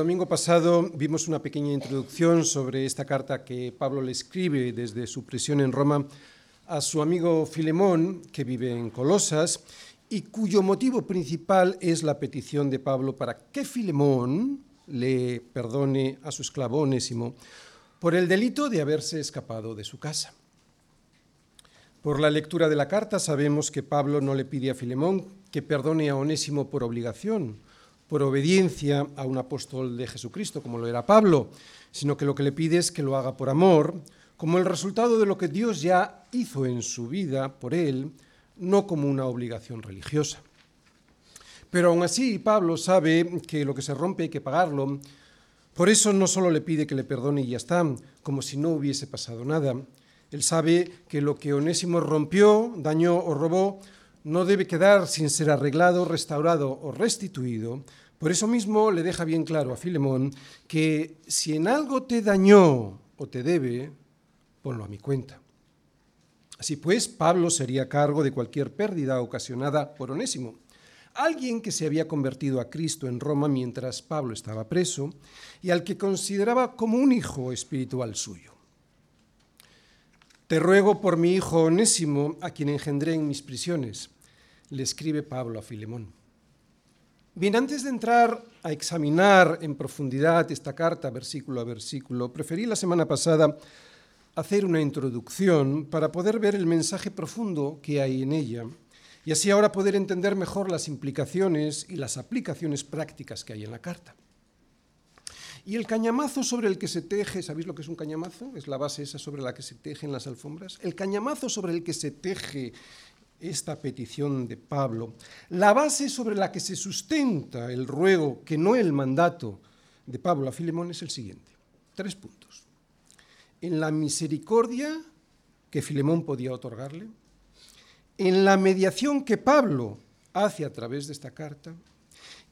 Domingo pasado vimos una pequeña introducción sobre esta carta que Pablo le escribe desde su prisión en Roma a su amigo Filemón, que vive en Colosas, y cuyo motivo principal es la petición de Pablo para que Filemón le perdone a su esclavo Onésimo por el delito de haberse escapado de su casa. Por la lectura de la carta sabemos que Pablo no le pide a Filemón que perdone a Onésimo por obligación, por obediencia a un apóstol de Jesucristo, como lo era Pablo, sino que lo que le pide es que lo haga por amor, como el resultado de lo que Dios ya hizo en su vida por él, no como una obligación religiosa. Pero aún así Pablo sabe que lo que se rompe hay que pagarlo, por eso no solo le pide que le perdone y ya está, como si no hubiese pasado nada. Él sabe que lo que Onésimo rompió, dañó o robó no debe quedar sin ser arreglado, restaurado o restituido. Por eso mismo le deja bien claro a Filemón que si en algo te dañó o te debe, ponlo a mi cuenta. Así pues, Pablo sería cargo de cualquier pérdida ocasionada por Onésimo, alguien que se había convertido a Cristo en Roma mientras Pablo estaba preso y al que consideraba como un hijo espiritual suyo. Te ruego por mi hijo Onésimo, a quien engendré en mis prisiones, le escribe Pablo a Filemón. Bien, antes de entrar a examinar en profundidad esta carta, versículo a versículo, preferí la semana pasada hacer una introducción para poder ver el mensaje profundo que hay en ella y así ahora poder entender mejor las implicaciones y las aplicaciones prácticas que hay en la carta. Y el cañamazo sobre el que se teje, ¿sabéis lo que es un cañamazo? Es la base esa sobre la que se tejen las alfombras. El cañamazo sobre el que se teje esta petición de Pablo, la base sobre la que se sustenta el ruego, que no el mandato de Pablo a Filemón, es el siguiente. Tres puntos. En la misericordia que Filemón podía otorgarle, en la mediación que Pablo hace a través de esta carta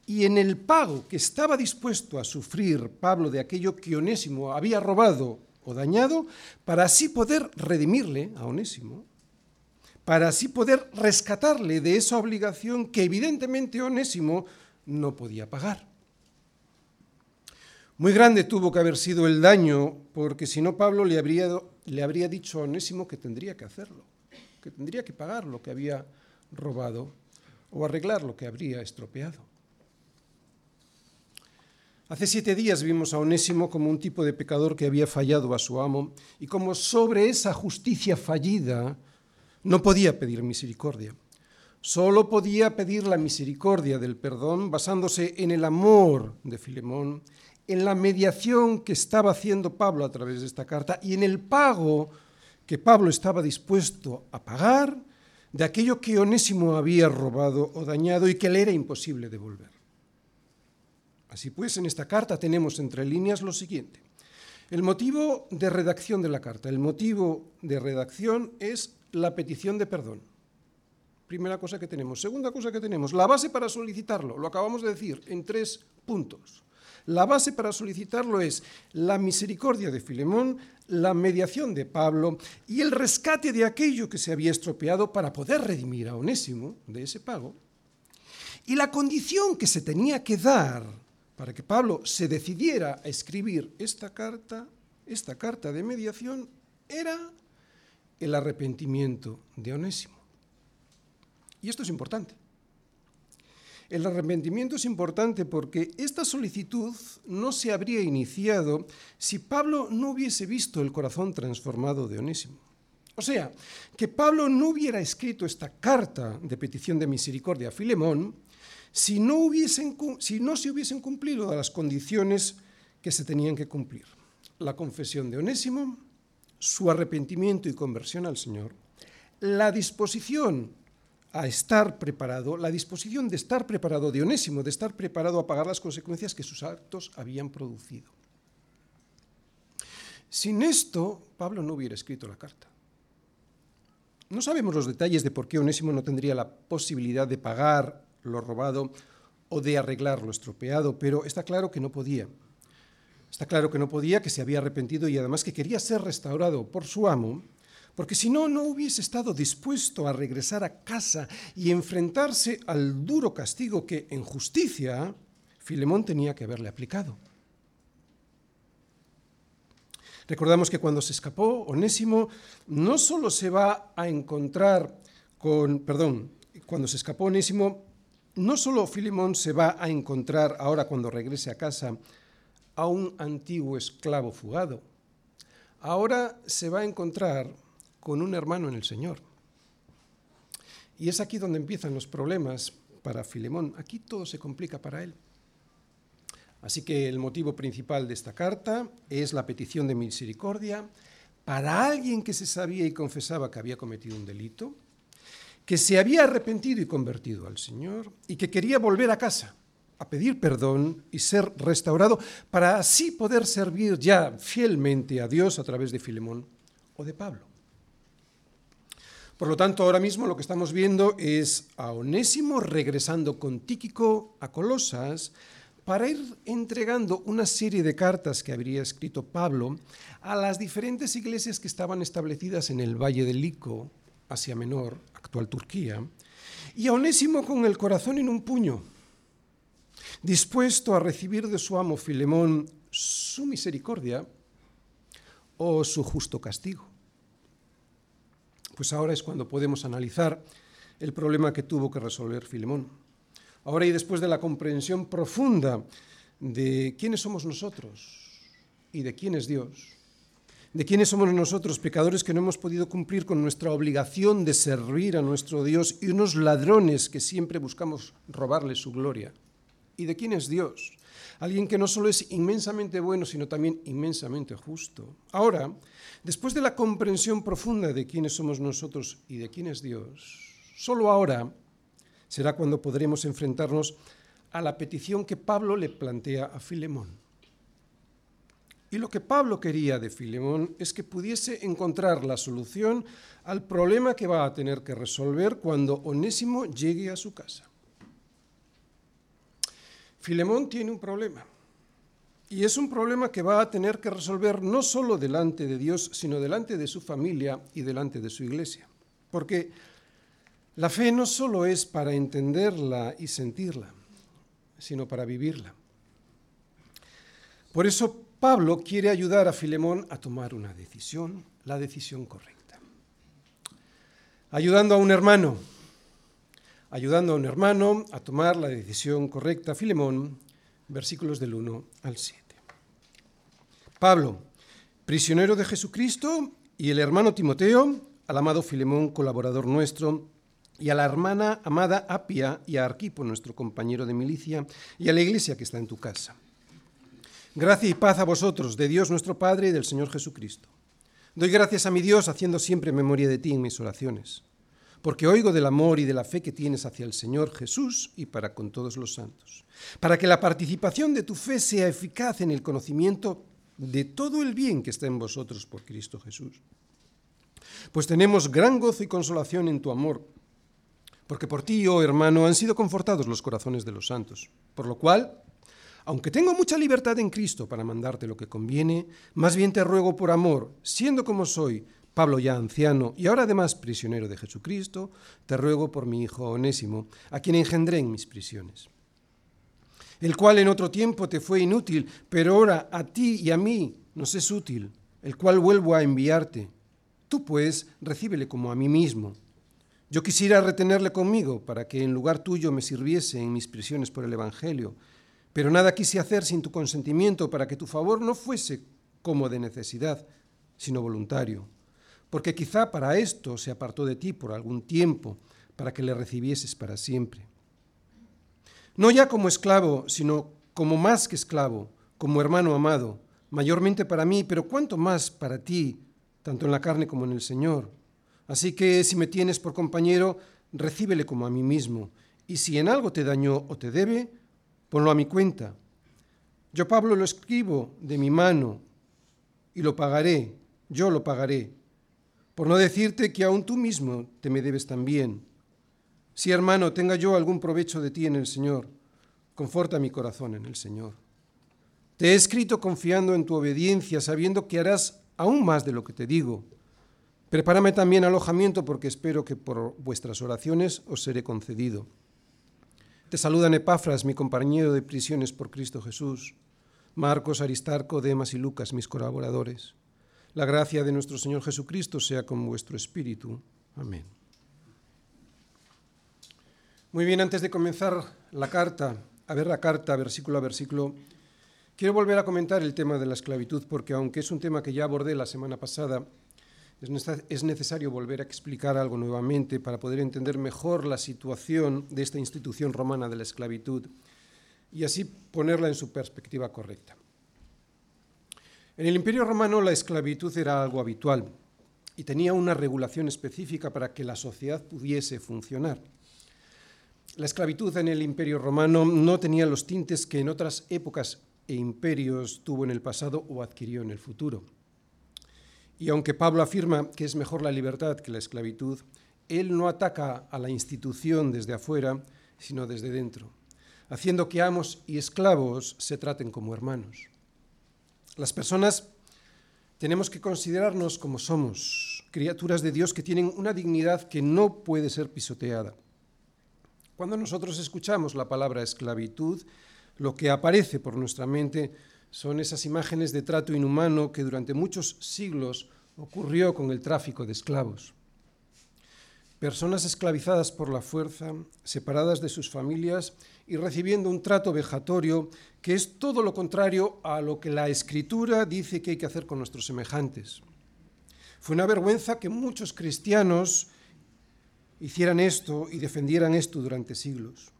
y en el pago que estaba dispuesto a sufrir Pablo de aquello que Onésimo había robado o dañado, para así poder redimirle a Onésimo, para así poder rescatarle de esa obligación que evidentemente Onésimo no podía pagar. Muy grande tuvo que haber sido el daño, porque si no Pablo le habría, dicho a Onésimo que tendría que hacerlo, que tendría que pagar lo que había robado o arreglar lo que habría estropeado. Hace siete días vimos a Onésimo como un tipo de pecador que había fallado a su amo y como sobre esa justicia fallida no podía pedir misericordia. Solo podía pedir la misericordia del perdón basándose en el amor de Filemón, en la mediación que estaba haciendo Pablo a través de esta carta y en el pago que Pablo estaba dispuesto a pagar de aquello que Onésimo había robado o dañado y que le era imposible devolver. Así pues, en esta carta tenemos entre líneas lo siguiente. El motivo de redacción de la carta, el motivo de redacción es la petición de perdón. Primera cosa que tenemos. Segunda cosa que tenemos, la base para solicitarlo. Lo acabamos de decir en tres puntos. La base para solicitarlo es la misericordia de Filemón, la mediación de Pablo y el rescate de aquello que se había estropeado para poder redimir a Onésimo de ese pago. Y la condición que se tenía que dar para que Pablo se decidiera a escribir esta carta, esta carta de mediación, era el arrepentimiento de Onésimo. Y esto es importante. El arrepentimiento es importante porque esta solicitud no se habría iniciado si Pablo no hubiese visto el corazón transformado de Onésimo. O sea, que Pablo no hubiera escrito esta carta de petición de misericordia a Filemón si no, se hubiesen cumplido las condiciones que se tenían que cumplir. La confesión de Onésimo, su arrepentimiento y conversión al Señor, la disposición a estar preparado, la disposición de estar preparado de Onésimo, de estar preparado a pagar las consecuencias que sus actos habían producido. Sin esto, Pablo no hubiera escrito la carta. No sabemos los detalles de por qué Onésimo no tendría la posibilidad de pagar lo robado o de arreglar lo estropeado, pero está claro que no podía. Está claro que no podía, que se había arrepentido y además que quería ser restaurado por su amo, porque si no, no hubiese estado dispuesto a regresar a casa y enfrentarse al duro castigo que, en justicia, Filemón tenía que haberle aplicado. Recordamos que cuando se escapó, Onésimo no solo se va a encontrar con, perdón, cuando se escapó Onésimo, no solo Filemón se va a encontrar ahora cuando regrese a casa a un antiguo esclavo fugado, ahora se va a encontrar con un hermano en el Señor. Y es aquí donde empiezan los problemas para Filemón. Aquí todo se complica para él. Así que el motivo principal de esta carta es la petición de misericordia para alguien que se sabía y confesaba que había cometido un delito, que se había arrepentido y convertido al Señor y que quería volver a casa a pedir perdón y ser restaurado para así poder servir ya fielmente a Dios a través de Filemón o de Pablo. Por lo tanto, ahora mismo lo que estamos viendo es a Onésimo regresando con Tíquico a Colosas para ir entregando una serie de cartas que habría escrito Pablo a las diferentes iglesias que estaban establecidas en el Valle del Lico, Asia Menor, actual Turquía, y a Onésimo con el corazón en un puño, dispuesto a recibir de su amo Filemón su misericordia o su justo castigo. Pues ahora es cuando podemos analizar el problema que tuvo que resolver Filemón. Ahora y después de la comprensión profunda de quiénes somos nosotros y de quién es Dios, de quiénes somos nosotros, pecadores que no hemos podido cumplir con nuestra obligación de servir a nuestro Dios y unos ladrones que siempre buscamos robarle su gloria, y de quién es Dios, alguien que no solo es inmensamente bueno, sino también inmensamente justo. Ahora, después de la comprensión profunda de quiénes somos nosotros y de quién es Dios, solo ahora será cuando podremos enfrentarnos a la petición que Pablo le plantea a Filemón. Y lo que Pablo quería de Filemón es que pudiese encontrar la solución al problema que va a tener que resolver cuando Onésimo llegue a su casa. Filemón tiene un problema. Y es un problema que va a tener que resolver no solo delante de Dios, sino delante de su familia y delante de su iglesia. Porque la fe no solo es para entenderla y sentirla, sino para vivirla. Por eso Pablo quiere ayudar a Filemón a tomar una decisión, la decisión correcta. Ayudando a un hermano, ayudando a un hermano a tomar la decisión correcta. Filemón, versículos del 1 al 7. Pablo, prisionero de Jesucristo, y el hermano Timoteo, al amado Filemón, colaborador nuestro, y a la hermana amada Apia y a Arquipo, nuestro compañero de milicia, y a la iglesia que está en tu casa. Gracia y paz a vosotros, de Dios nuestro Padre y del Señor Jesucristo. Doy gracias a mi Dios haciendo siempre memoria de ti en mis oraciones, porque oigo del amor y de la fe que tienes hacia el Señor Jesús y para con todos los santos, para que la participación de tu fe sea eficaz en el conocimiento de todo el bien que está en vosotros por Cristo Jesús. Pues tenemos gran gozo y consolación en tu amor porque por ti, oh hermano, han sido confortados los corazones de los santos. Por lo cual, aunque tengo mucha libertad en Cristo para mandarte lo que conviene, más bien te ruego por amor, siendo como soy, Pablo ya anciano y ahora además prisionero de Jesucristo, te ruego por mi hijo Onésimo, a quien engendré en mis prisiones, el cual en otro tiempo te fue inútil, pero ahora a ti y a mí nos es útil, el cual vuelvo a enviarte. Tú pues recíbele como a mí mismo yo quisiera retenerle conmigo para que en lugar tuyo me sirviese en mis prisiones por el Evangelio, pero nada quise hacer sin tu consentimiento para que tu favor no fuese como de necesidad, sino voluntario, porque quizá para esto se apartó de ti por algún tiempo, para que le recibieses para siempre. No ya como esclavo, sino como más que esclavo, como hermano amado, mayormente para mí, pero cuanto más para ti, tanto en la carne como en el Señor Así que si me tienes por compañero, recíbele como a mí mismo, y si en algo te dañó o te debe, ponlo a mi cuenta. Yo, Pablo, lo escribo de mi mano y lo pagaré, yo lo pagaré, por no decirte que aún tú mismo te me debes también. Si, hermano, tenga yo algún provecho de ti en el Señor, conforta mi corazón en el Señor. Te he escrito confiando en tu obediencia, sabiendo que harás aún más de lo que te digo. Prepárame también alojamiento porque espero que por vuestras oraciones os seré concedido. Te saludan Epafras, mi compañero de prisiones por Cristo Jesús, Marcos, Aristarco, Demas y Lucas, mis colaboradores. La gracia de nuestro Señor Jesucristo sea con vuestro espíritu. Amén. Muy bien, antes de comenzar la carta, a ver la carta versículo a versículo, quiero volver a comentar el tema de la esclavitud, porque aunque es un tema que ya abordé la semana pasada, es necesario volver a explicar algo nuevamente para poder entender mejor la situación de esta institución romana de la esclavitud y así ponerla en su perspectiva correcta. En el Imperio Romano la esclavitud era algo habitual y tenía una regulación específica para que la sociedad pudiese funcionar. La esclavitud en el Imperio Romano no tenía los tintes que en otras épocas e imperios tuvo en el pasado o adquirió en el futuro. Y aunque Pablo afirma que es mejor la libertad que la esclavitud, él no ataca a la institución desde afuera, sino desde dentro, haciendo que amos y esclavos se traten como hermanos. Las personas tenemos que considerarnos como somos, criaturas de Dios que tienen una dignidad que no puede ser pisoteada. Cuando nosotros escuchamos la palabra esclavitud, lo que aparece por nuestra mente son esas imágenes de trato inhumano que durante muchos siglos ocurrió con el tráfico de esclavos. Personas esclavizadas por la fuerza, separadas de sus familias y recibiendo un trato vejatorio que es todo lo contrario a lo que la escritura dice que hay que hacer con nuestros semejantes. Fue una vergüenza que muchos cristianos hicieran esto y defendieran esto durante siglos.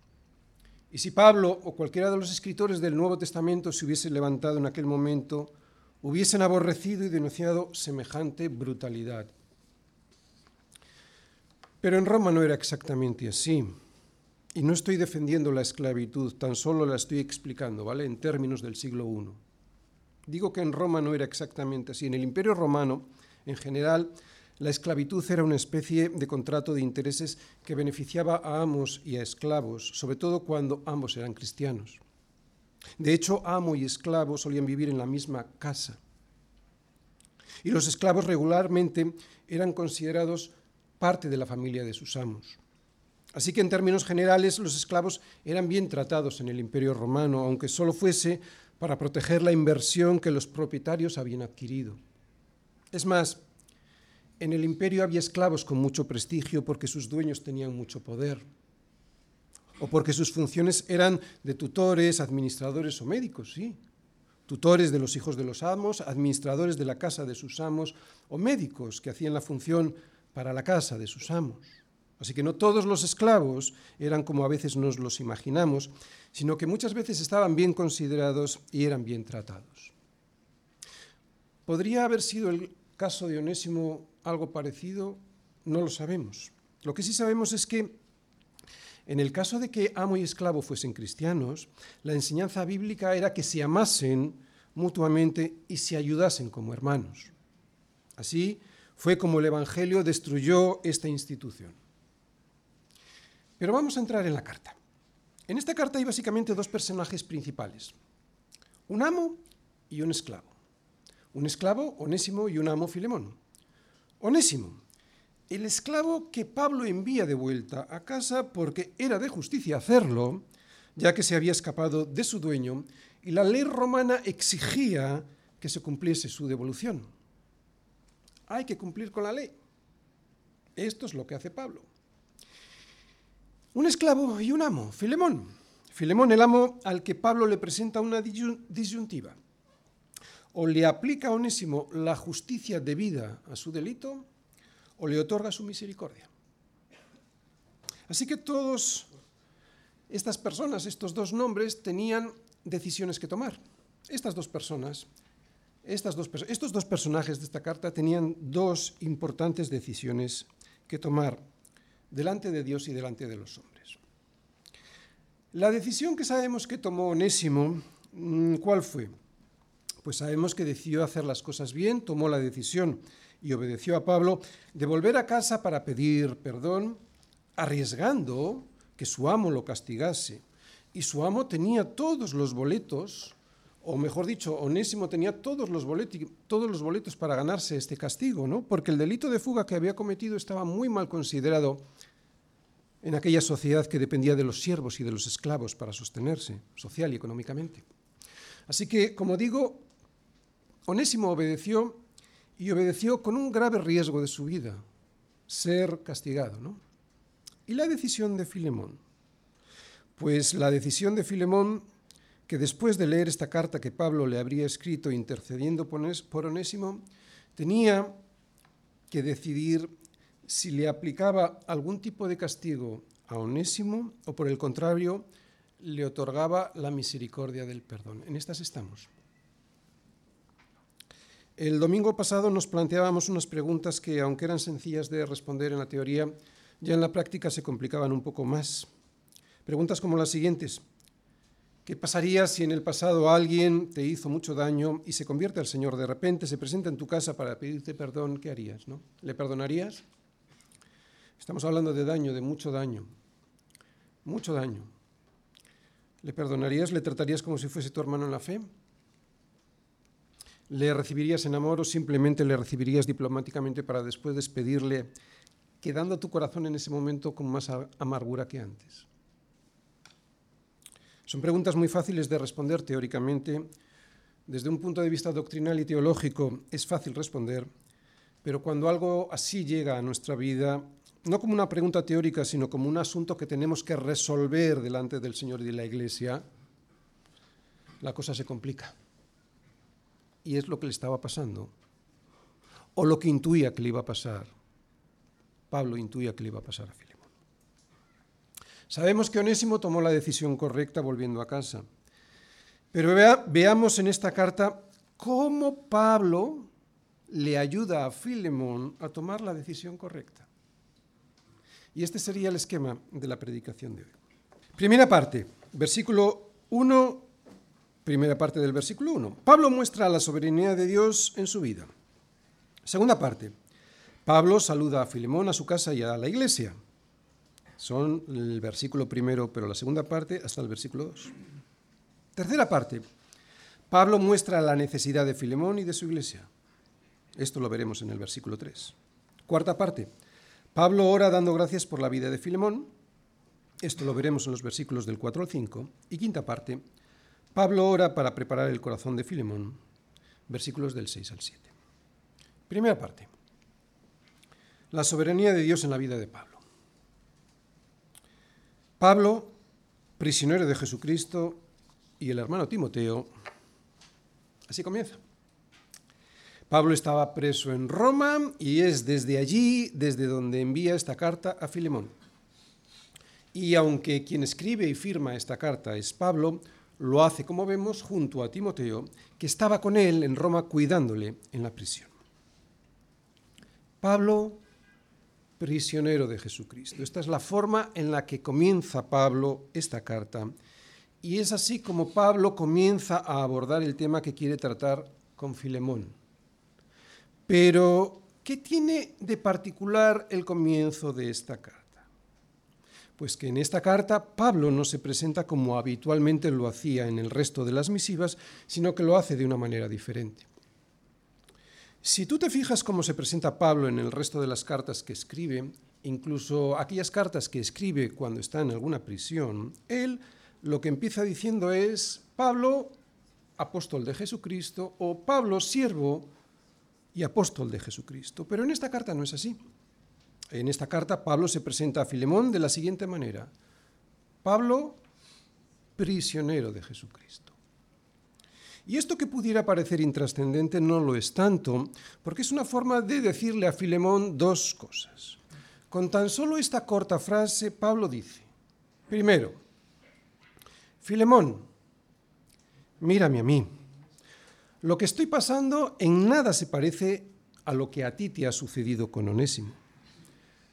Y si Pablo o cualquiera de los escritores del Nuevo Testamento se hubiese levantado en aquel momento, hubiesen aborrecido y denunciado semejante brutalidad. Pero en Roma no era exactamente así. Y no estoy defendiendo la esclavitud, tan solo la estoy explicando, ¿vale? En términos del siglo I. Digo que en Roma no era exactamente así. En el Imperio Romano, en general, la esclavitud era una especie de contrato de intereses que beneficiaba a amos y a esclavos, sobre todo cuando ambos eran cristianos. De hecho, amo y esclavo solían vivir en la misma casa. Y los esclavos regularmente eran considerados parte de la familia de sus amos. Así que en términos generales los esclavos eran bien tratados en el Imperio romano, aunque solo fuese para proteger la inversión que los propietarios habían adquirido. Es más, en el imperio había esclavos con mucho prestigio porque sus dueños tenían mucho poder o porque sus funciones eran de tutores, administradores o médicos, sí. Tutores de los hijos de los amos, administradores de la casa de sus amos o médicos que hacían la función para la casa de sus amos. Así que no todos los esclavos eran como a veces nos los imaginamos, sino que muchas veces estaban bien considerados y eran bien tratados. ¿Podría haber sido el caso de Onésimo algo parecido? No lo sabemos. Lo que sí sabemos es que en el caso de que amo y esclavo fuesen cristianos, la enseñanza bíblica era que se amasen mutuamente y se ayudasen como hermanos. Así fue como el Evangelio destruyó esta institución. Pero vamos a entrar en la carta. En esta carta hay básicamente dos personajes principales, un amo y un esclavo. Un esclavo, Onésimo, y un amo, Filemón. Onésimo, el esclavo que Pablo envía de vuelta a casa porque era de justicia hacerlo, ya que se había escapado de su dueño y la ley romana exigía que se cumpliese su devolución. Hay que cumplir con la ley. Esto es lo que hace Pablo. Un esclavo y un amo, Filemón. Filemón, el amo al que Pablo le presenta una disyuntiva o le aplica a Onésimo la justicia debida a su delito o le otorga su misericordia. Así que todas estas personas, estos dos nombres, tenían decisiones que tomar. Estas dos personas, estos dos personajes de esta carta tenían dos importantes decisiones que tomar delante de Dios y delante de los hombres. La decisión que sabemos que tomó Onésimo, mm, ¿cuál fue? pues sabemos que decidió hacer las cosas bien, tomó la decisión y obedeció a Pablo de volver a casa para pedir perdón, arriesgando que su amo lo castigase. Y su amo tenía todos los boletos, o mejor dicho, Onésimo tenía todos los, boletos, todos los boletos para ganarse este castigo, ¿no? porque el delito de fuga que había cometido estaba muy mal considerado en aquella sociedad que dependía de los siervos y de los esclavos para sostenerse social y económicamente. Así que, como digo, Onésimo obedeció y obedeció con un grave riesgo de su vida, ser castigado. ¿no? ¿Y la decisión de Filemón? Pues la decisión de Filemón, que después de leer esta carta que Pablo le habría escrito intercediendo por Onésimo, tenía que decidir si le aplicaba algún tipo de castigo a Onésimo o por el contrario le otorgaba la misericordia del perdón. En estas estamos. El domingo pasado nos planteábamos unas preguntas que, aunque eran sencillas de responder en la teoría, ya en la práctica se complicaban un poco más. Preguntas como las siguientes. ¿Qué pasaría si en el pasado alguien te hizo mucho daño y se convierte al Señor de repente, se presenta en tu casa para pedirte perdón? ¿Qué harías? ¿no? ¿Le perdonarías? Estamos hablando de daño, de mucho daño. Mucho daño. ¿Le perdonarías? ¿Le tratarías como si fuese tu hermano en la fe? ¿Le recibirías en amor o simplemente le recibirías diplomáticamente para después despedirle, quedando tu corazón en ese momento con más amargura que antes? Son preguntas muy fáciles de responder teóricamente. Desde un punto de vista doctrinal y teológico es fácil responder, pero cuando algo así llega a nuestra vida, no como una pregunta teórica, sino como un asunto que tenemos que resolver delante del Señor y de la Iglesia, la cosa se complica. Y es lo que le estaba pasando, o lo que intuía que le iba a pasar. Pablo intuía que le iba a pasar a Filemón. Sabemos que Onésimo tomó la decisión correcta volviendo a casa. Pero veamos en esta carta cómo Pablo le ayuda a Filemón a tomar la decisión correcta. Y este sería el esquema de la predicación de hoy. Primera parte, versículo 1, primera parte del versículo 1. Pablo muestra la soberanía de Dios en su vida. Segunda parte, Pablo saluda a Filemón, a su casa y a la iglesia. Son el versículo primero, pero la segunda parte hasta el versículo 2. Tercera parte, Pablo muestra la necesidad de Filemón y de su iglesia. Esto lo veremos en el versículo 3. Cuarta parte, Pablo ora dando gracias por la vida de Filemón. Esto lo veremos en los versículos del 4 al 5. Y quinta parte, Pablo ora para preparar el corazón de Filemón. Versículos del 6 al 7. Primera parte. La soberanía de Dios en la vida de Pablo. Pablo, prisionero de Jesucristo, y el hermano Timoteo. Así comienza. Pablo estaba preso en Roma y es desde allí, desde donde envía esta carta a Filemón. Y aunque quien escribe y firma esta carta es Pablo, lo hace, como vemos, junto a Timoteo, que estaba con él en Roma cuidándole en la prisión. Pablo, prisionero de Jesucristo. Esta es la forma en la que comienza Pablo esta carta. Y es así como Pablo comienza a abordar el tema que quiere tratar con Filemón. Pero, ¿qué tiene de particular el comienzo de esta carta? Pues que en esta carta Pablo no se presenta como habitualmente lo hacía en el resto de las misivas, sino que lo hace de una manera diferente. Si tú te fijas cómo se presenta Pablo en el resto de las cartas que escribe, incluso aquellas cartas que escribe cuando está en alguna prisión, él lo que empieza diciendo es Pablo, apóstol de Jesucristo, o Pablo, siervo apóstol de Jesucristo. Pero en esta carta no es así. En esta carta Pablo se presenta a Filemón de la siguiente manera. Pablo, prisionero de Jesucristo. Y esto que pudiera parecer intrascendente no lo es tanto, porque es una forma de decirle a Filemón dos cosas. Con tan solo esta corta frase, Pablo dice, primero, Filemón, mírame a mí. Lo que estoy pasando en nada se parece a lo que a ti te ha sucedido con Onésimo.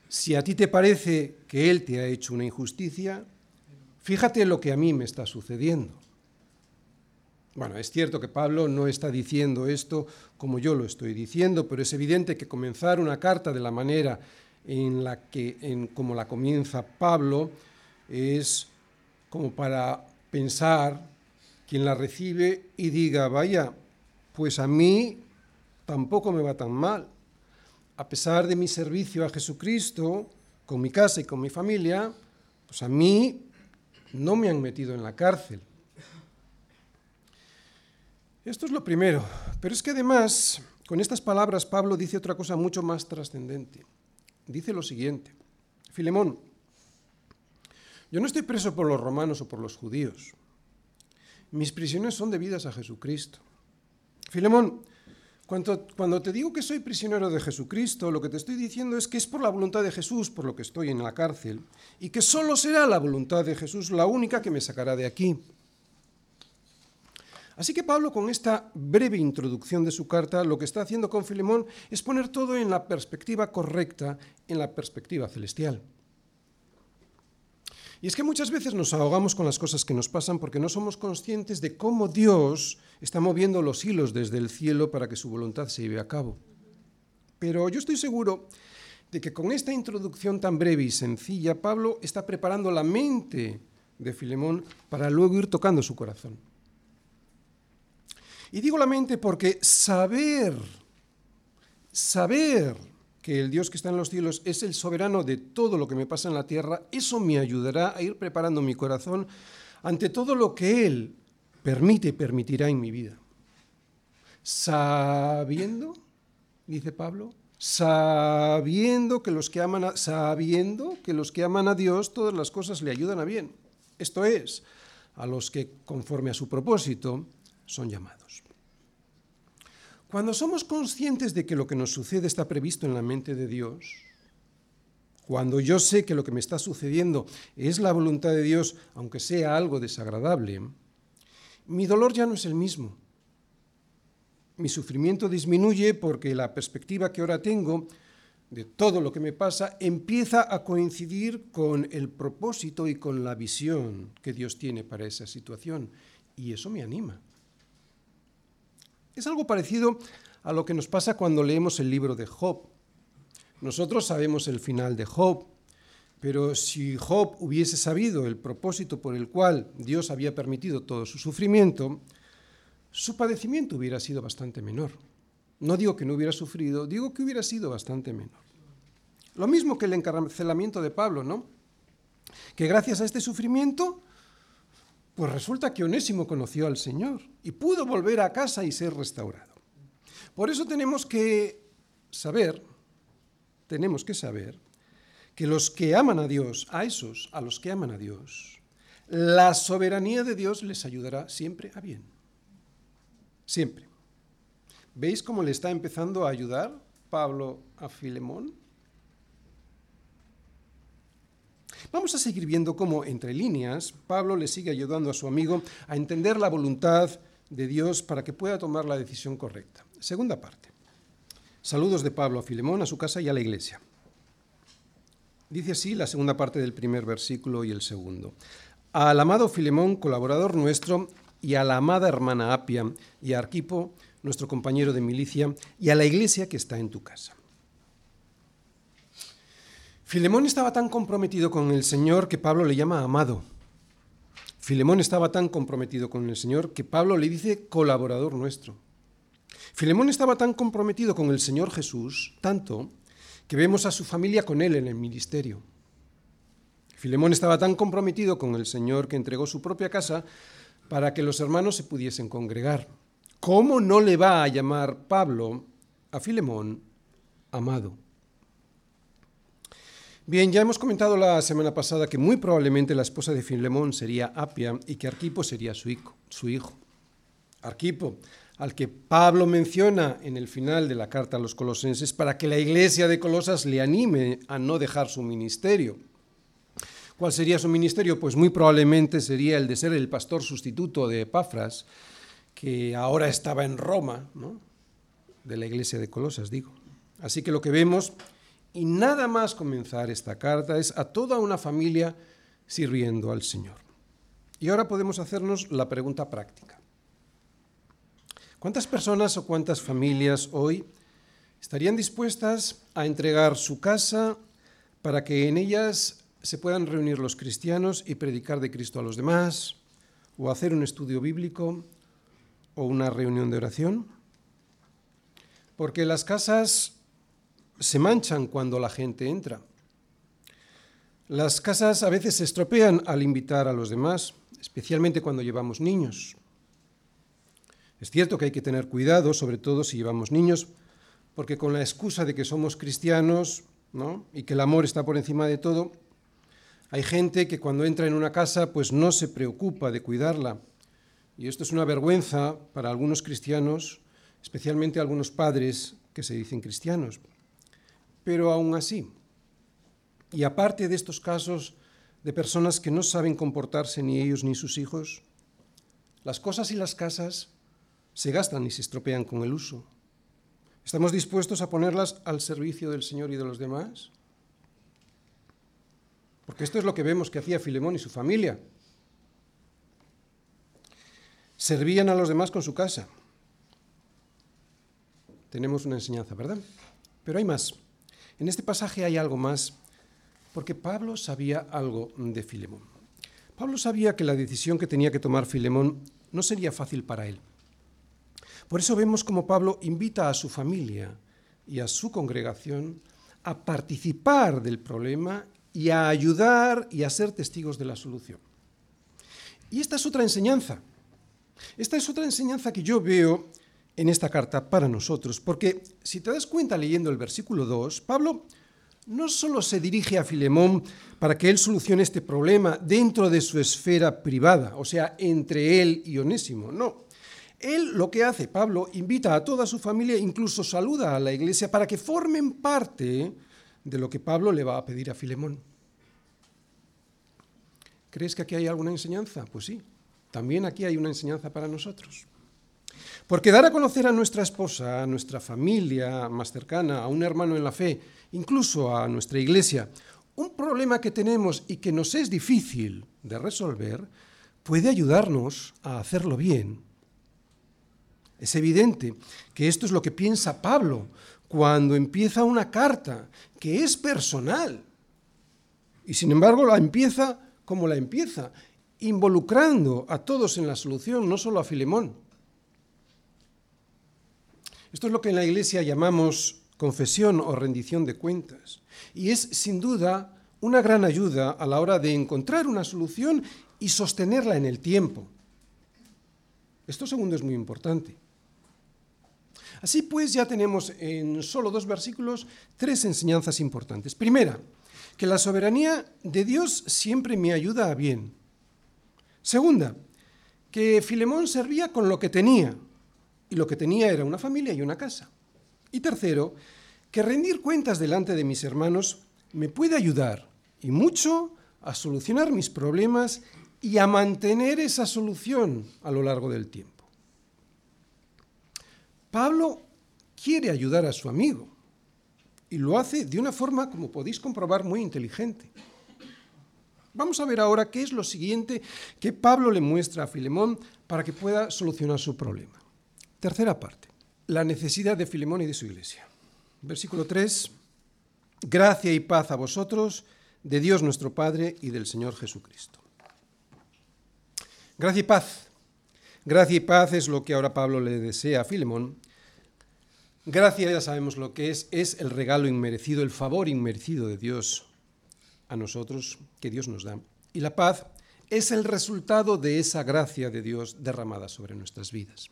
Si a ti te parece que él te ha hecho una injusticia, fíjate lo que a mí me está sucediendo. Bueno, es cierto que Pablo no está diciendo esto como yo lo estoy diciendo, pero es evidente que comenzar una carta de la manera en la que, como la comienza Pablo, es como para pensar quien la recibe y diga, vaya, pues a mí tampoco me va tan mal. A pesar de mi servicio a Jesucristo, con mi casa y con mi familia, pues a mí no me han metido en la cárcel. Esto es lo primero. Pero es que además, con estas palabras, Pablo dice otra cosa mucho más trascendente. Dice lo siguiente. Filemón, yo no estoy preso por los romanos o por los judíos. Mis prisiones son debidas a Jesucristo. Filemón, cuando, te digo que soy prisionero de Jesucristo, lo que te estoy diciendo es que es por la voluntad de Jesús por lo que estoy en la cárcel y que solo será la voluntad de Jesús la única que me sacará de aquí. Así que Pablo, con esta breve introducción de su carta, lo que está haciendo con Filemón es poner todo en la perspectiva correcta, en la perspectiva celestial. Y es que muchas veces nos ahogamos con las cosas que nos pasan porque no somos conscientes de cómo Dios está moviendo los hilos desde el cielo para que su voluntad se lleve a cabo. Pero yo estoy seguro de que con esta introducción tan breve y sencilla, Pablo está preparando la mente de Filemón para luego ir tocando su corazón. Y digo la mente porque saber, saber que el Dios que está en los cielos es el soberano de todo lo que me pasa en la tierra, eso me ayudará a ir preparando mi corazón ante todo lo que Él permite permitirá en mi vida. Sabiendo, dice Pablo, sabiendo que los que aman a, sabiendo que los que aman a Dios todas las cosas le ayudan a bien. Esto es, a los que conforme a su propósito son llamados. Cuando somos conscientes de que lo que nos sucede está previsto en la mente de Dios, cuando yo sé que lo que me está sucediendo es la voluntad de Dios, aunque sea algo desagradable, mi dolor ya no es el mismo. Mi sufrimiento disminuye porque la perspectiva que ahora tengo de todo lo que me pasa empieza a coincidir con el propósito y con la visión que Dios tiene para esa situación. Y eso me anima. Es algo parecido a lo que nos pasa cuando leemos el libro de Job. Nosotros sabemos el final de Job, pero si Job hubiese sabido el propósito por el cual Dios había permitido todo su sufrimiento, su padecimiento hubiera sido bastante menor. No digo que no hubiera sufrido, digo que hubiera sido bastante menor. Lo mismo que el encarcelamiento de Pablo, ¿no? Que gracias a este sufrimiento pues resulta que Onésimo conoció al Señor y pudo volver a casa y ser restaurado. Por eso tenemos que saber, tenemos que saber que los que aman a Dios, a esos, a los que aman a Dios, la soberanía de Dios les ayudará siempre a bien. Siempre. ¿Veis cómo le está empezando a ayudar Pablo a Filemón? Vamos a seguir viendo cómo, entre líneas, Pablo le sigue ayudando a su amigo a entender la voluntad de Dios para que pueda tomar la decisión correcta. Segunda parte. Saludos de Pablo a Filemón, a su casa y a la iglesia. Dice así la segunda parte del primer versículo y el segundo. Al amado Filemón, colaborador nuestro, y a la amada hermana Apia, y a Arquipo, nuestro compañero de milicia, y a la iglesia que está en tu casa. Filemón estaba tan comprometido con el Señor que Pablo le llama amado. Filemón estaba tan comprometido con el Señor que Pablo le dice colaborador nuestro. Filemón estaba tan comprometido con el Señor Jesús, tanto, que vemos a su familia con él en el ministerio. Filemón estaba tan comprometido con el Señor que entregó su propia casa para que los hermanos se pudiesen congregar. ¿Cómo no le va a llamar Pablo a Filemón amado? Bien, ya hemos comentado la semana pasada que muy probablemente la esposa de Filemón sería Apia y que Arquipo sería su hijo. Arquipo, al que Pablo menciona en el final de la carta a los colosenses para que la iglesia de Colosas le anime a no dejar su ministerio. ¿Cuál sería su ministerio? Pues muy probablemente sería el de ser el pastor sustituto de Epafras, que ahora estaba en Roma, ¿no? de la iglesia de Colosas, digo. Así que lo que vemos y nada más comenzar esta carta es a toda una familia sirviendo al Señor. Y ahora podemos hacernos la pregunta práctica. ¿Cuántas personas o cuántas familias hoy estarían dispuestas a entregar su casa para que en ellas se puedan reunir los cristianos y predicar de Cristo a los demás, o hacer un estudio bíblico, o una reunión de oración? Porque las casas se manchan cuando la gente entra. Las casas a veces se estropean al invitar a los demás, especialmente cuando llevamos niños. Es cierto que hay que tener cuidado, sobre todo si llevamos niños, porque con la excusa de que somos cristianos y que el amor está por encima de todo, hay gente que cuando entra en una casa pues no se preocupa de cuidarla. Y esto es una vergüenza para algunos cristianos, especialmente algunos padres que se dicen cristianos. Pero aún así, y aparte de estos casos de personas que no saben comportarse ni ellos ni sus hijos, las cosas y las casas se gastan y se estropean con el uso. ¿Estamos dispuestos a ponerlas al servicio del Señor y de los demás? Porque esto es lo que vemos que hacía Filemón y su familia. Servían a los demás con su casa. Tenemos una enseñanza, ¿verdad? Pero hay más. En este pasaje hay algo más porque Pablo sabía algo de Filemón. Pablo sabía que la decisión que tenía que tomar Filemón no sería fácil para él. Por eso vemos como Pablo invita a su familia y a su congregación a participar del problema y a ayudar y a ser testigos de la solución. Y esta es otra enseñanza. Esta es otra enseñanza que yo veo en esta carta para nosotros, porque si te das cuenta leyendo el versículo 2, Pablo no solo se dirige a Filemón para que él solucione este problema dentro de su esfera privada, o sea, entre él y Onésimo, no. Él lo que hace, Pablo, invita a toda su familia, incluso saluda a la iglesia para que formen parte de lo que Pablo le va a pedir a Filemón. ¿Crees que aquí hay alguna enseñanza? Pues sí, también aquí hay una enseñanza para nosotros. Porque dar a conocer a nuestra esposa, a nuestra familia más cercana, a un hermano en la fe, incluso a nuestra iglesia, un problema que tenemos y que nos es difícil de resolver, puede ayudarnos a hacerlo bien. Es evidente que esto es lo que piensa Pablo cuando empieza una carta que es personal. Y sin embargo la empieza como la empieza, involucrando a todos en la solución, no solo a Filemón. Esto es lo que en la Iglesia llamamos confesión o rendición de cuentas. Y es sin duda una gran ayuda a la hora de encontrar una solución y sostenerla en el tiempo. Esto segundo es muy importante. Así pues, ya tenemos en solo dos versículos tres enseñanzas importantes. Primera, que la soberanía de Dios siempre me ayuda a bien. Segunda, que Filemón servía con lo que tenía, y lo que tenía era una familia y una casa. Y tercero, que rendir cuentas delante de mis hermanos me puede ayudar, y mucho, a solucionar mis problemas y a mantener esa solución a lo largo del tiempo. Pablo quiere ayudar a su amigo y lo hace de una forma, como podéis comprobar, muy inteligente. Vamos a ver ahora qué es lo siguiente que Pablo le muestra a Filemón para que pueda solucionar su problema. Tercera parte, la necesidad de Filemón y de su iglesia. Versículo 3, gracia y paz a vosotros, de Dios nuestro Padre y del Señor Jesucristo. Gracia y paz. Gracia y paz es lo que ahora Pablo le desea a Filemón. Gracia ya sabemos lo que es, es el regalo inmerecido, el favor inmerecido de Dios a nosotros, que Dios nos da. Y la paz es el resultado de esa gracia de Dios derramada sobre nuestras vidas.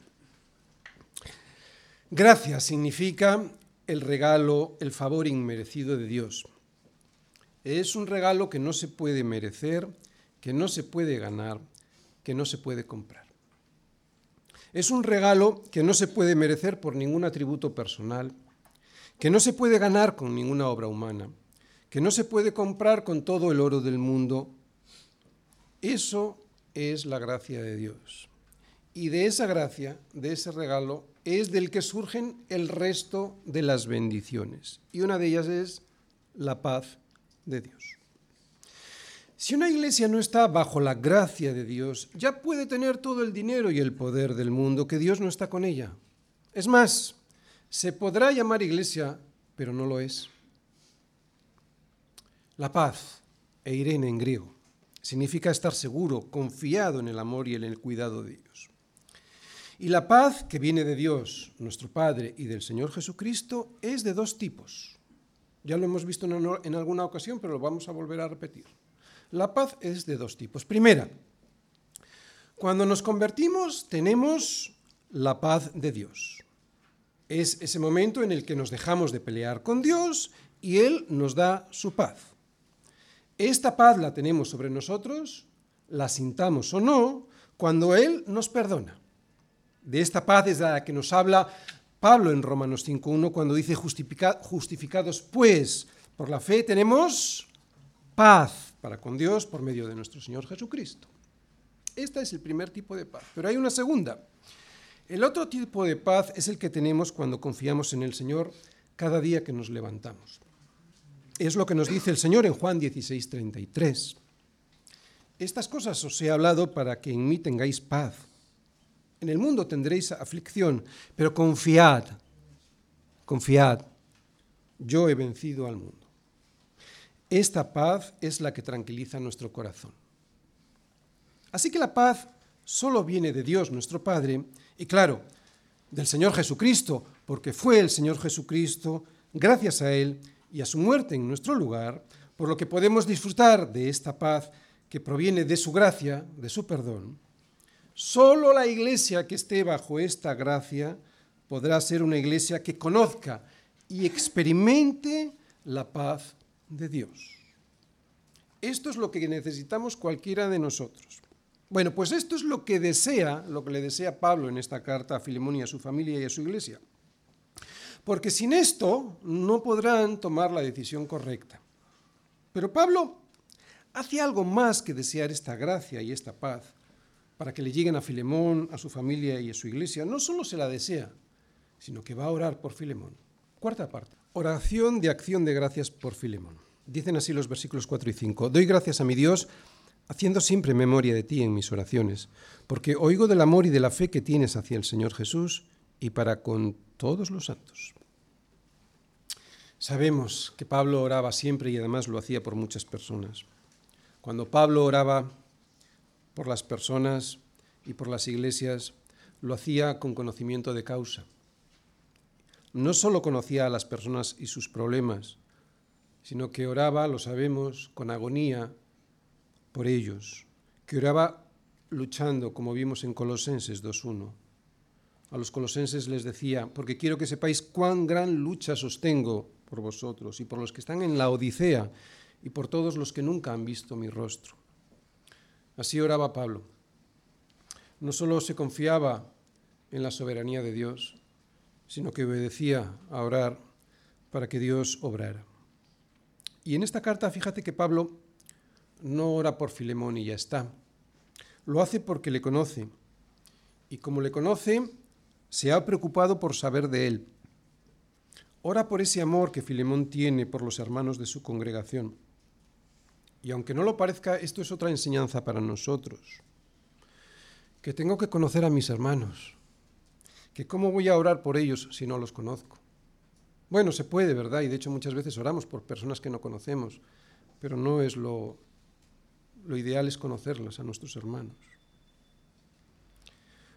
Gracia significa el regalo, el favor inmerecido de Dios. Es un regalo que no se puede merecer, que no se puede ganar, que no se puede comprar. Es un regalo que no se puede merecer por ningún atributo personal, que no se puede ganar con ninguna obra humana, que no se puede comprar con todo el oro del mundo. Eso es la gracia de Dios. Y de esa gracia, de ese regalo, es del que surgen el resto de las bendiciones. Y una de ellas es la paz de Dios. Si una iglesia no está bajo la gracia de Dios, ya puede tener todo el dinero y el poder del mundo, que Dios no está con ella. Es más, se podrá llamar iglesia, pero no lo es. La paz, e Irene en griego, significa estar seguro, confiado en el amor y en el cuidado de Dios. Y la paz que viene de Dios, nuestro Padre, y del Señor Jesucristo es de dos tipos. Ya lo hemos visto en alguna ocasión, pero lo vamos a volver a repetir. La paz es de dos tipos. Primera, cuando nos convertimos tenemos la paz de Dios. Es ese momento en el que nos dejamos de pelear con Dios y Él nos da su paz. Esta paz la tenemos sobre nosotros, la sintamos o no, cuando Él nos perdona. De esta paz es la que nos habla Pablo en Romanos 5.1 cuando dice justificados pues por la fe tenemos paz para con Dios por medio de nuestro Señor Jesucristo. Este es el primer tipo de paz. Pero hay una segunda. El otro tipo de paz es el que tenemos cuando confiamos en el Señor cada día que nos levantamos. Es lo que nos dice el Señor en Juan 16, 33. Estas cosas os he hablado para que en mí tengáis paz. En el mundo tendréis aflicción, pero confiad, confiad, yo he vencido al mundo. Esta paz es la que tranquiliza nuestro corazón. Así que la paz solo viene de Dios nuestro Padre y claro, del Señor Jesucristo, porque fue el Señor Jesucristo, gracias a Él y a su muerte en nuestro lugar, por lo que podemos disfrutar de esta paz que proviene de su gracia, de su perdón. Solo la iglesia que esté bajo esta gracia podrá ser una iglesia que conozca y experimente la paz de Dios. Esto es lo que necesitamos cualquiera de nosotros. Bueno, pues esto es lo que desea, lo que le desea Pablo en esta carta a Filemón y a su familia y a su iglesia. Porque sin esto no podrán tomar la decisión correcta. Pero Pablo hace algo más que desear esta gracia y esta paz para que le lleguen a Filemón, a su familia y a su iglesia. No solo se la desea, sino que va a orar por Filemón. Cuarta parte. Oración de acción de gracias por Filemón. Dicen así los versículos 4 y 5. Doy gracias a mi Dios haciendo siempre memoria de ti en mis oraciones, porque oigo del amor y de la fe que tienes hacia el Señor Jesús y para con todos los santos. Sabemos que Pablo oraba siempre y además lo hacía por muchas personas. Cuando Pablo oraba por las personas y por las iglesias, lo hacía con conocimiento de causa. No solo conocía a las personas y sus problemas, sino que oraba, lo sabemos, con agonía por ellos, que oraba luchando, como vimos en Colosenses 2.1. A los colosenses les decía, porque quiero que sepáis cuán gran lucha sostengo por vosotros y por los que están en la Odisea y por todos los que nunca han visto mi rostro. Así oraba Pablo. No solo se confiaba en la soberanía de Dios, sino que obedecía a orar para que Dios obrara. Y en esta carta, fíjate que Pablo no ora por Filemón y ya está. Lo hace porque le conoce. Y como le conoce, se ha preocupado por saber de él. Ora por ese amor que Filemón tiene por los hermanos de su congregación. Y aunque no lo parezca, esto es otra enseñanza para nosotros. Que tengo que conocer a mis hermanos. Que cómo voy a orar por ellos si no los conozco. Bueno, se puede, ¿verdad? Y de hecho muchas veces oramos por personas que no conocemos, pero no es lo, lo ideal es conocerlas a nuestros hermanos.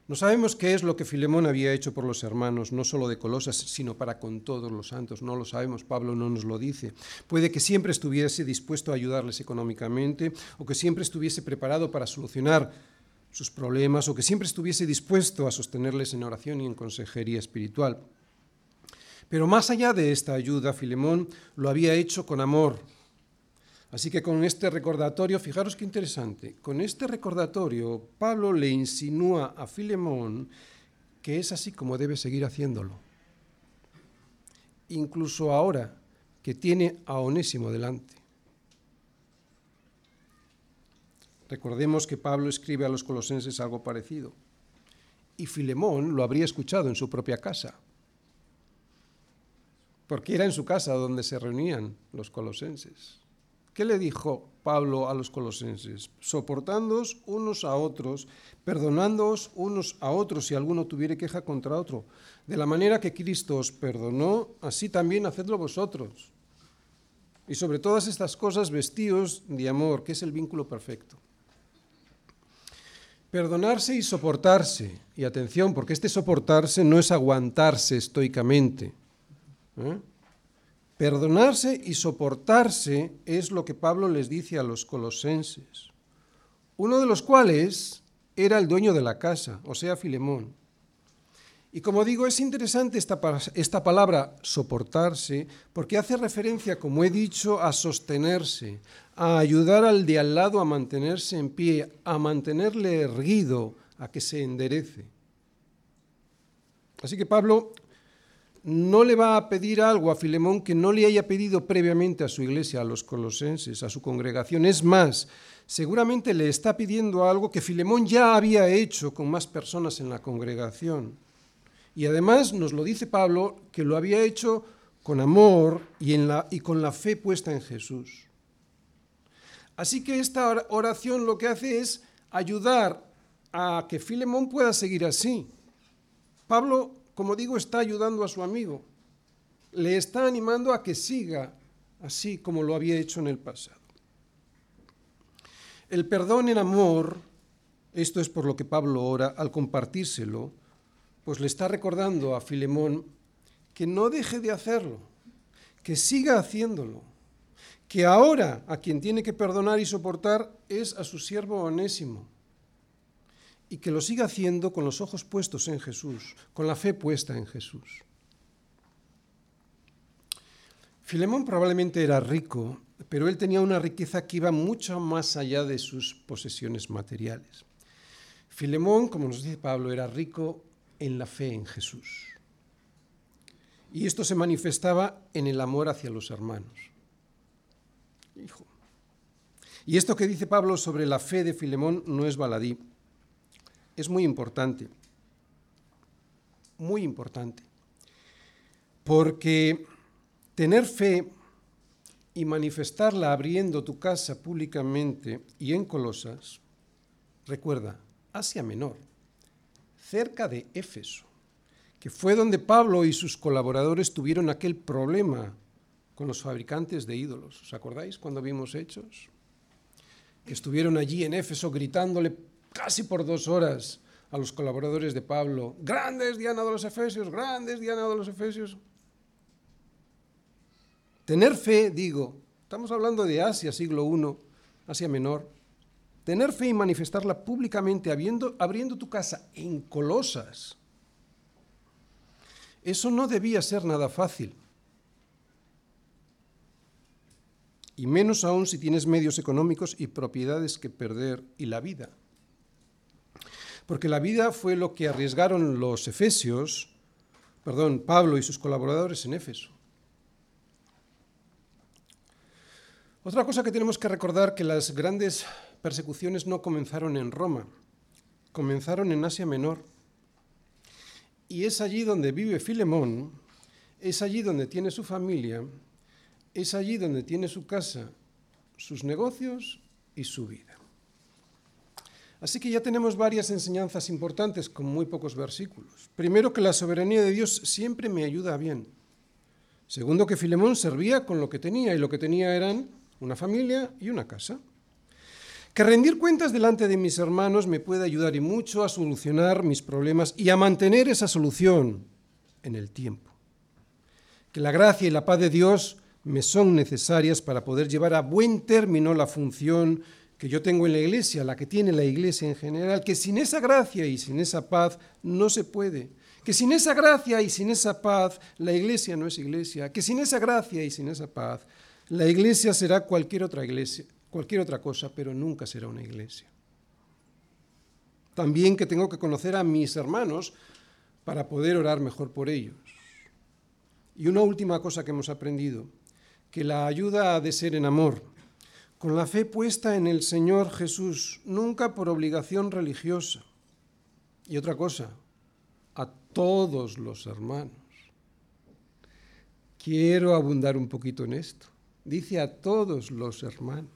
No sabemos qué es lo que Filemón había hecho por los hermanos, no solo de Colosas, sino para con todos los santos. No lo sabemos, Pablo no nos lo dice. Puede que siempre estuviese dispuesto a ayudarles económicamente, o que siempre estuviese preparado para solucionar sus problemas, o que siempre estuviese dispuesto a sostenerles en oración y en consejería espiritual. Pero más allá de esta ayuda, Filemón lo había hecho con amor, Así que con este recordatorio, fijaros qué interesante, con este recordatorio Pablo le insinúa a Filemón que es así como debe seguir haciéndolo. Incluso ahora que tiene a Onésimo delante. Recordemos que Pablo escribe a los colosenses algo parecido. Y Filemón lo habría escuchado en su propia casa. Porque era en su casa donde se reunían los colosenses. ¿Qué le dijo Pablo a los colosenses? Soportándoos unos a otros, perdonándoos unos a otros si alguno tuviere queja contra otro. De la manera que Cristo os perdonó, así también hacedlo vosotros. Y sobre todas estas cosas vestíos de amor, que es el vínculo perfecto. Perdonarse y soportarse. Y atención, porque este soportarse no es aguantarse estoicamente. ¿eh? Perdonarse y soportarse es lo que Pablo les dice a los colosenses, uno de los cuales era el dueño de la casa, o sea, Filemón. Y como digo, es interesante esta, esta, palabra soportarse porque hace referencia, como he dicho, a sostenerse, a ayudar al de al lado a mantenerse en pie, a mantenerle erguido, a que se enderece. Así que Pablo no le va a pedir algo a Filemón que no le haya pedido previamente a su iglesia, a los colosenses, a su congregación. Es más, seguramente le está pidiendo algo que Filemón ya había hecho con más personas en la congregación. Y además nos lo dice Pablo que lo había hecho con amor y, con la fe puesta en Jesús. Así que esta oración lo que hace es ayudar a que Filemón pueda seguir así. Pablo, como digo, está ayudando a su amigo. Le está animando a que siga así como lo había hecho en el pasado. El perdón en amor, esto es por lo que Pablo ora, al compartírselo, pues le está recordando a Filemón que no deje de hacerlo, que siga haciéndolo, que ahora a quien tiene que perdonar y soportar es a su siervo onésimo, y que lo siga haciendo con los ojos puestos en Jesús, con la fe puesta en Jesús. Filemón probablemente era rico, pero él tenía una riqueza que iba mucho más allá de sus posesiones materiales. Filemón, como nos dice Pablo, era rico en la fe en Jesús. Y esto se manifestaba en el amor hacia los hermanos. Hijo. Y esto que dice Pablo sobre la fe de Filemón no es baladí es muy importante, muy importante, porque tener fe y manifestarla abriendo tu casa públicamente y en Colosas, recuerda, Asia Menor, cerca de Éfeso, que fue donde Pablo y sus colaboradores tuvieron aquel problema con los fabricantes de ídolos. ¿Os acordáis cuando vimos Hechos? Que estuvieron allí en Éfeso gritándole casi por dos horas a los colaboradores de Pablo, grandes Diana de los Efesios, grandes Diana de los Efesios. Tener fe, digo, estamos hablando de Asia, siglo I, Asia Menor. Tener fe y manifestarla públicamente abriendo tu casa en Colosas. Eso no debía ser nada fácil. Y menos aún si tienes medios económicos y propiedades que perder y la vida porque la vida fue lo que arriesgaron los efesios, perdón, Pablo y sus colaboradores en Éfeso. Otra cosa que tenemos que recordar que las grandes persecuciones no comenzaron en Roma, comenzaron en Asia Menor. Y es allí donde vive Filemón, es allí donde tiene su familia, es allí donde tiene su casa, sus negocios y su vida. Así que ya tenemos varias enseñanzas importantes con muy pocos versículos. Primero, que la soberanía de Dios siempre me ayuda bien. Segundo, que Filemón servía con lo que tenía, y lo que tenía eran una familia y una casa. Que rendir cuentas delante de mis hermanos me puede ayudar y mucho a solucionar mis problemas y a mantener esa solución en el tiempo. Que la gracia y la paz de Dios me son necesarias para poder llevar a buen término la función que yo tengo en la iglesia, la que tiene la iglesia en general, que sin esa gracia y sin esa paz no se puede. Que sin esa gracia y sin esa paz la iglesia no es iglesia. Que sin esa gracia y sin esa paz la iglesia será cualquier otra iglesia, cualquier otra cosa, pero nunca será una iglesia. También que tengo que conocer a mis hermanos para poder orar mejor por ellos. Y una última cosa que hemos aprendido, que la ayuda ha de ser en amor con la fe puesta en el Señor Jesús, nunca por obligación religiosa. Y otra cosa, a todos los hermanos. Quiero abundar un poquito en esto. Dice a todos los hermanos.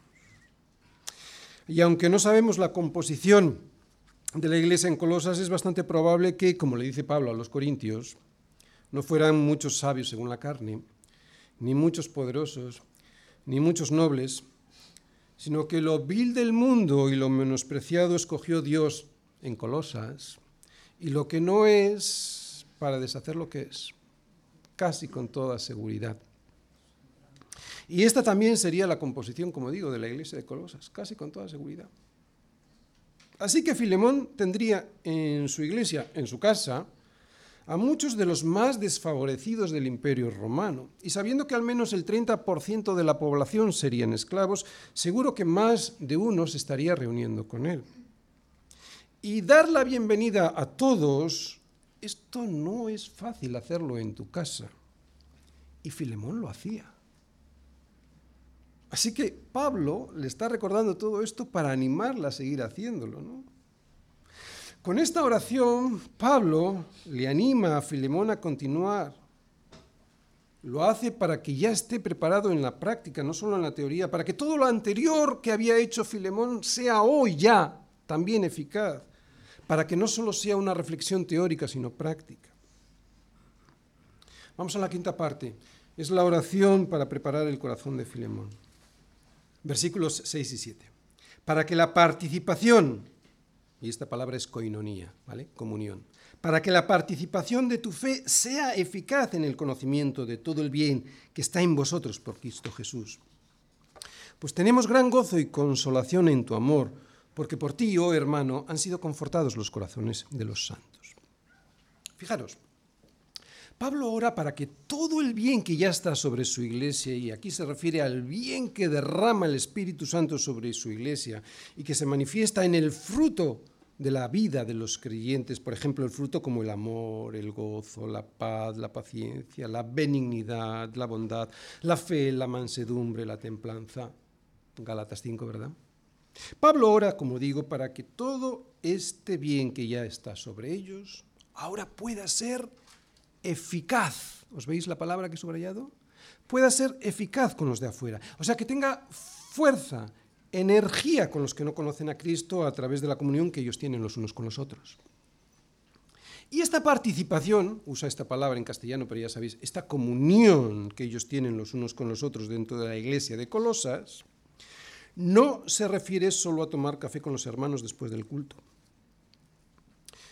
Y aunque no sabemos la composición de la iglesia en Colosas, es bastante probable que, como le dice Pablo a los Corintios, no fueran muchos sabios según la carne, ni muchos poderosos, ni muchos nobles, sino que lo vil del mundo y lo menospreciado escogió Dios en Colosas, y lo que no es para deshacer lo que es, casi con toda seguridad. Y esta también sería la composición, como digo, de la iglesia de Colosas, casi con toda seguridad. Así que Filemón tendría en su iglesia, en su casa, a muchos de los más desfavorecidos del imperio romano. Y sabiendo que al menos el 30% de la población serían esclavos, seguro que más de uno se estaría reuniendo con él. Y dar la bienvenida a todos, esto no es fácil hacerlo en tu casa. Y Filemón lo hacía. Así que Pablo le está recordando todo esto para animarla a seguir haciéndolo. ¿no? Con esta oración, Pablo le anima a Filemón a continuar. Lo hace para que ya esté preparado en la práctica, no solo en la teoría, para que todo lo anterior que había hecho Filemón sea hoy ya también eficaz, para que no solo sea una reflexión teórica, sino práctica. Vamos a la quinta parte. Es la oración para preparar el corazón de Filemón versículos 6 y 7. Para que la participación, y esta palabra es coinonía, ¿vale? Comunión. Para que la participación de tu fe sea eficaz en el conocimiento de todo el bien que está en vosotros por Cristo Jesús. Pues tenemos gran gozo y consolación en tu amor, porque por ti, oh hermano, han sido confortados los corazones de los santos. Fijaros, Pablo ora para que todo el bien que ya está sobre su iglesia, y aquí se refiere al bien que derrama el Espíritu Santo sobre su iglesia y que se manifiesta en el fruto de la vida de los creyentes, por ejemplo, el fruto como el amor, el gozo, la paz, la paciencia, la benignidad, la bondad, la fe, la mansedumbre, la templanza. Galatas 5, ¿verdad? Pablo ora, como digo, para que todo este bien que ya está sobre ellos ahora pueda ser eficaz, ¿os veis la palabra que he subrayado? Pueda ser eficaz con los de afuera. O sea, que tenga fuerza, energía con los que no conocen a Cristo a través de la comunión que ellos tienen los unos con los otros. Y esta participación, usa esta palabra en castellano, pero ya sabéis, esta comunión que ellos tienen los unos con los otros dentro de la iglesia de Colosas, no se refiere solo a tomar café con los hermanos después del culto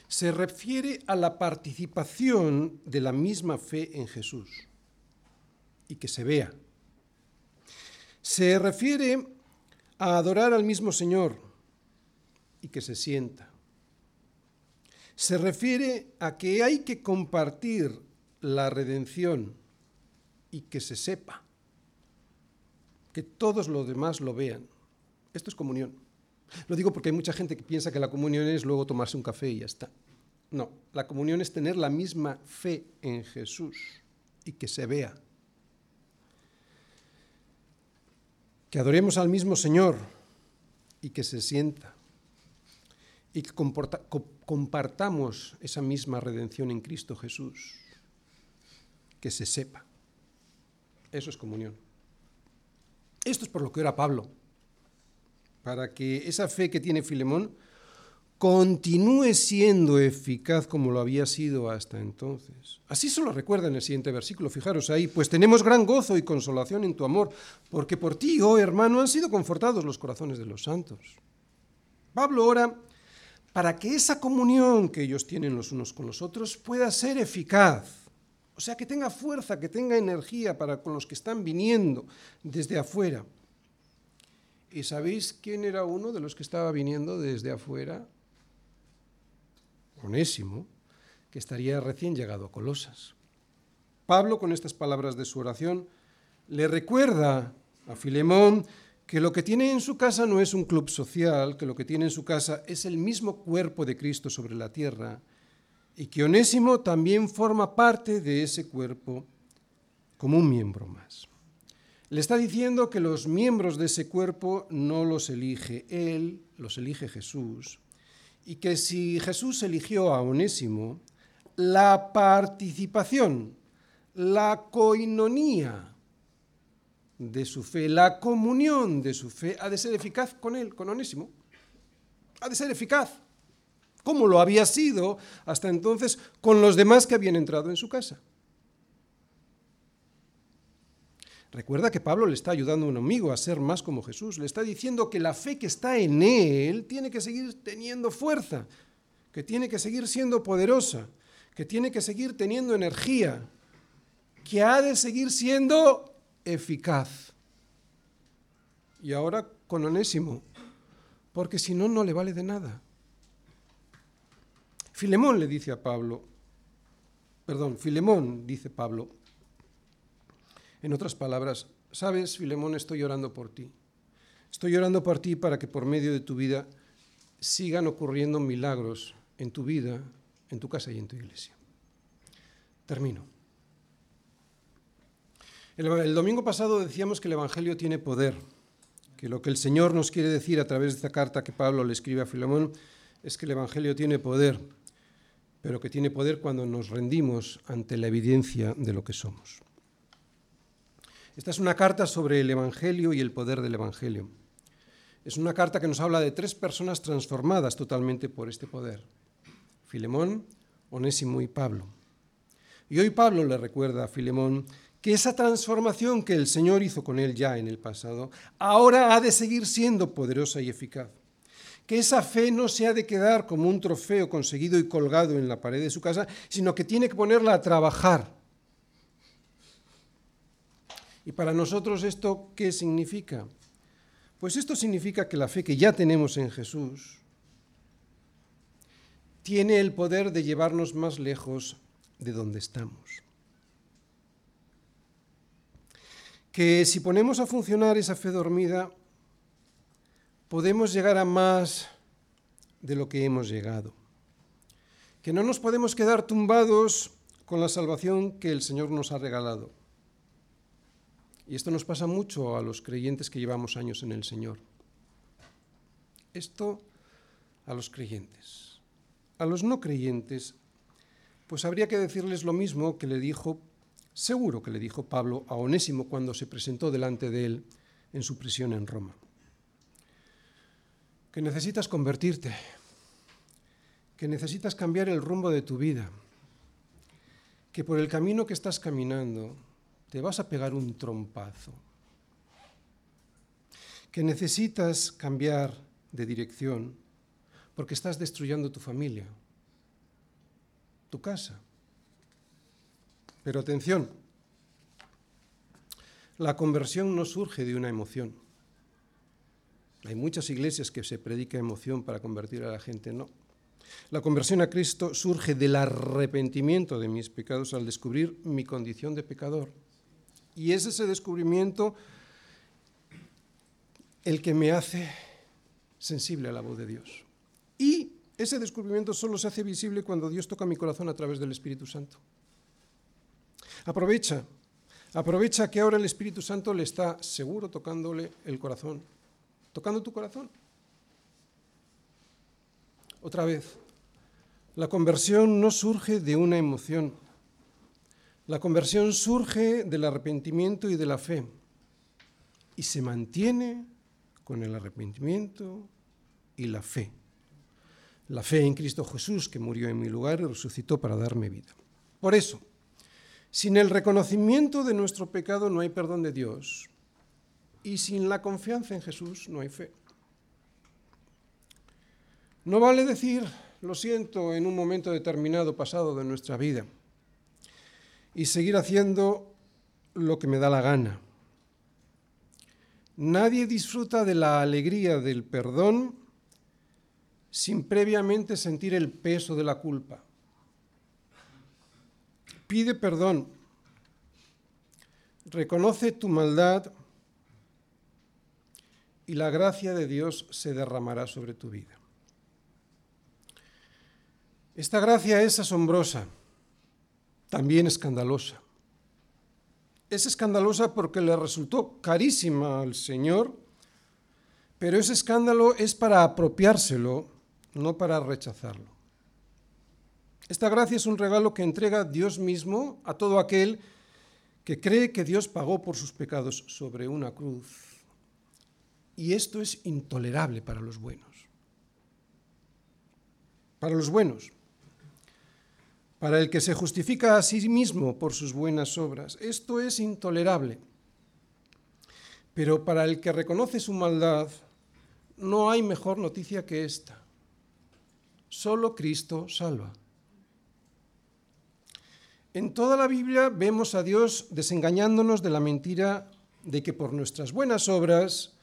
se refiere a la participación de la misma fe en Jesús y que se vea. Se refiere a adorar al mismo Señor y que se sienta. Se refiere a que hay que compartir la redención y que se sepa, que todos los demás lo vean. Esto es comunión. Lo digo porque hay mucha gente que piensa que la comunión es luego tomarse un café y ya está. No, la comunión es tener la misma fe en Jesús y que se vea. Que adoremos al mismo Señor y que se sienta. Y que compartamos esa misma redención en Cristo Jesús. Que se sepa. Eso es comunión. Esto es por lo que era Pablo para que esa fe que tiene Filemón continúe siendo eficaz como lo había sido hasta entonces. Así se lo recuerda en el siguiente versículo, fijaros ahí, pues tenemos gran gozo y consolación en tu amor, porque por ti, oh hermano, han sido confortados los corazones de los santos. Pablo ora para que esa comunión que ellos tienen los unos con los otros pueda ser eficaz, o sea, que tenga fuerza, que tenga energía para con los que están viniendo desde afuera. ¿Y sabéis quién era uno de los que estaba viniendo desde afuera? Onésimo, que estaría recién llegado a Colosas. Pablo, con estas palabras de su oración, le recuerda a Filemón que lo que tiene en su casa no es un club social, que lo que tiene en su casa es el mismo cuerpo de Cristo sobre la tierra, y que Onésimo también forma parte de ese cuerpo como un miembro más. Le está diciendo que los miembros de ese cuerpo no los elige él, los elige Jesús. Y que si Jesús eligió a Onésimo, la participación, la coinonía de su fe, la comunión de su fe, ha de ser eficaz con él, con Onésimo. Ha de ser eficaz, como lo había sido hasta entonces con los demás que habían entrado en su casa. Recuerda que Pablo le está ayudando a un amigo a ser más como Jesús. Le está diciendo que la fe que está en él tiene que seguir teniendo fuerza, que tiene que seguir siendo poderosa, que tiene que seguir teniendo energía, que ha de seguir siendo eficaz. y ahora con Onésimo, porque si no, no le vale de nada. Filemón le dice a Pablo, perdón, Filemón dice Pablo, en otras palabras, sabes, Filemón, estoy orando por ti. Estoy orando por ti para que por medio de tu vida sigan ocurriendo milagros en tu vida, en tu casa y en tu iglesia. Termino. El, domingo pasado decíamos que el Evangelio tiene poder, que lo que el Señor nos quiere decir a través de esta carta que Pablo le escribe a Filemón es que el Evangelio tiene poder, pero que tiene poder cuando nos rendimos ante la evidencia de lo que somos. Esta es una carta sobre el Evangelio y el poder del Evangelio. Es una carta que nos habla de tres personas transformadas totalmente por este poder. Filemón, Onésimo y Pablo. Y hoy Pablo le recuerda a Filemón que esa transformación que el Señor hizo con él ya en el pasado, ahora ha de seguir siendo poderosa y eficaz. Que esa fe no se ha de quedar como un trofeo conseguido y colgado en la pared de su casa, sino que tiene que ponerla a trabajar. ¿Y para nosotros esto qué significa? Pues esto significa que la fe que ya tenemos en Jesús tiene el poder de llevarnos más lejos de donde estamos. que si ponemos a funcionar esa fe dormida, podemos llegar a más de lo que hemos llegado. Que no nos podemos quedar tumbados con la salvación que el Señor nos ha regalado. Y esto nos pasa mucho a los creyentes que llevamos años en el Señor. Esto a los creyentes. A los no creyentes, pues habría que decirles lo mismo que le dijo Seguro que le dijo Pablo a Onésimo cuando se presentó delante de él en su prisión en Roma. Que necesitas convertirte, que necesitas cambiar el rumbo de tu vida, que por el camino que estás caminando te vas a pegar un trompazo, que necesitas cambiar de dirección porque estás destruyendo tu familia, tu casa, pero atención, la conversión no surge de una emoción. Hay muchas iglesias que se predica emoción para convertir a la gente, no. La conversión a Cristo surge del arrepentimiento de mis pecados al descubrir mi condición de pecador. Y es ese descubrimiento el que me hace sensible a la voz de Dios. Y ese descubrimiento solo se hace visible cuando Dios toca mi corazón a través del Espíritu Santo. Aprovecha, aprovecha que ahora el Espíritu Santo le está seguro tocándole el corazón, tocando tu corazón. Otra vez, la conversión no surge de una emoción. La conversión surge del arrepentimiento y de la fe y se mantiene con el arrepentimiento y la fe. La fe en Cristo Jesús que murió en mi lugar y resucitó para darme vida. Por eso, sin el reconocimiento de nuestro pecado no hay perdón de Dios. Y sin la confianza en Jesús no hay fe. No vale decir, lo siento, en un momento determinado pasado de nuestra vida y seguir haciendo lo que me da la gana. Nadie disfruta de la alegría del perdón sin previamente sentir el peso de la culpa pide perdón, reconoce tu maldad y la gracia de Dios se derramará sobre tu vida. Esta gracia es asombrosa, también escandalosa. Es escandalosa porque le resultó carísima al Señor, pero ese escándalo es para apropiárselo, no para rechazarlo. Esta gracia es un regalo que entrega Dios mismo a todo aquel que cree que Dios pagó por sus pecados sobre una cruz. Y esto es intolerable para los buenos. Para los buenos. Para el que se justifica a sí mismo por sus buenas obras. Esto es intolerable. Pero para el que reconoce su maldad, no hay mejor noticia que esta. Solo Cristo salva. En toda la Biblia vemos a Dios desengañándonos de la mentira de que por nuestras buenas obras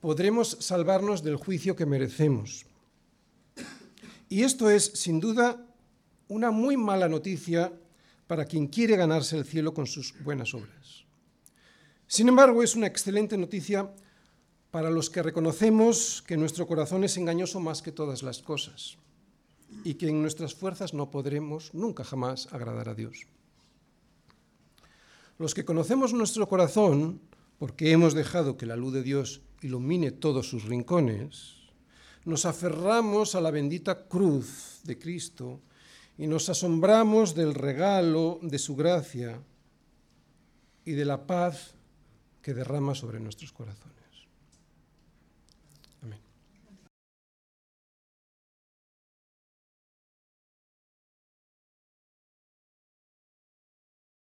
podremos salvarnos del juicio que merecemos. Y esto es, sin duda, una muy mala noticia para quien quiere ganarse el cielo con sus buenas obras. Sin embargo, es una excelente noticia para los que reconocemos que nuestro corazón es engañoso más que todas las cosas y que en nuestras fuerzas no podremos nunca jamás agradar a Dios. Los que conocemos nuestro corazón, porque hemos dejado que la luz de Dios ilumine todos sus rincones, nos aferramos a la bendita cruz de Cristo y nos asombramos del regalo de su gracia y de la paz que derrama sobre nuestros corazones.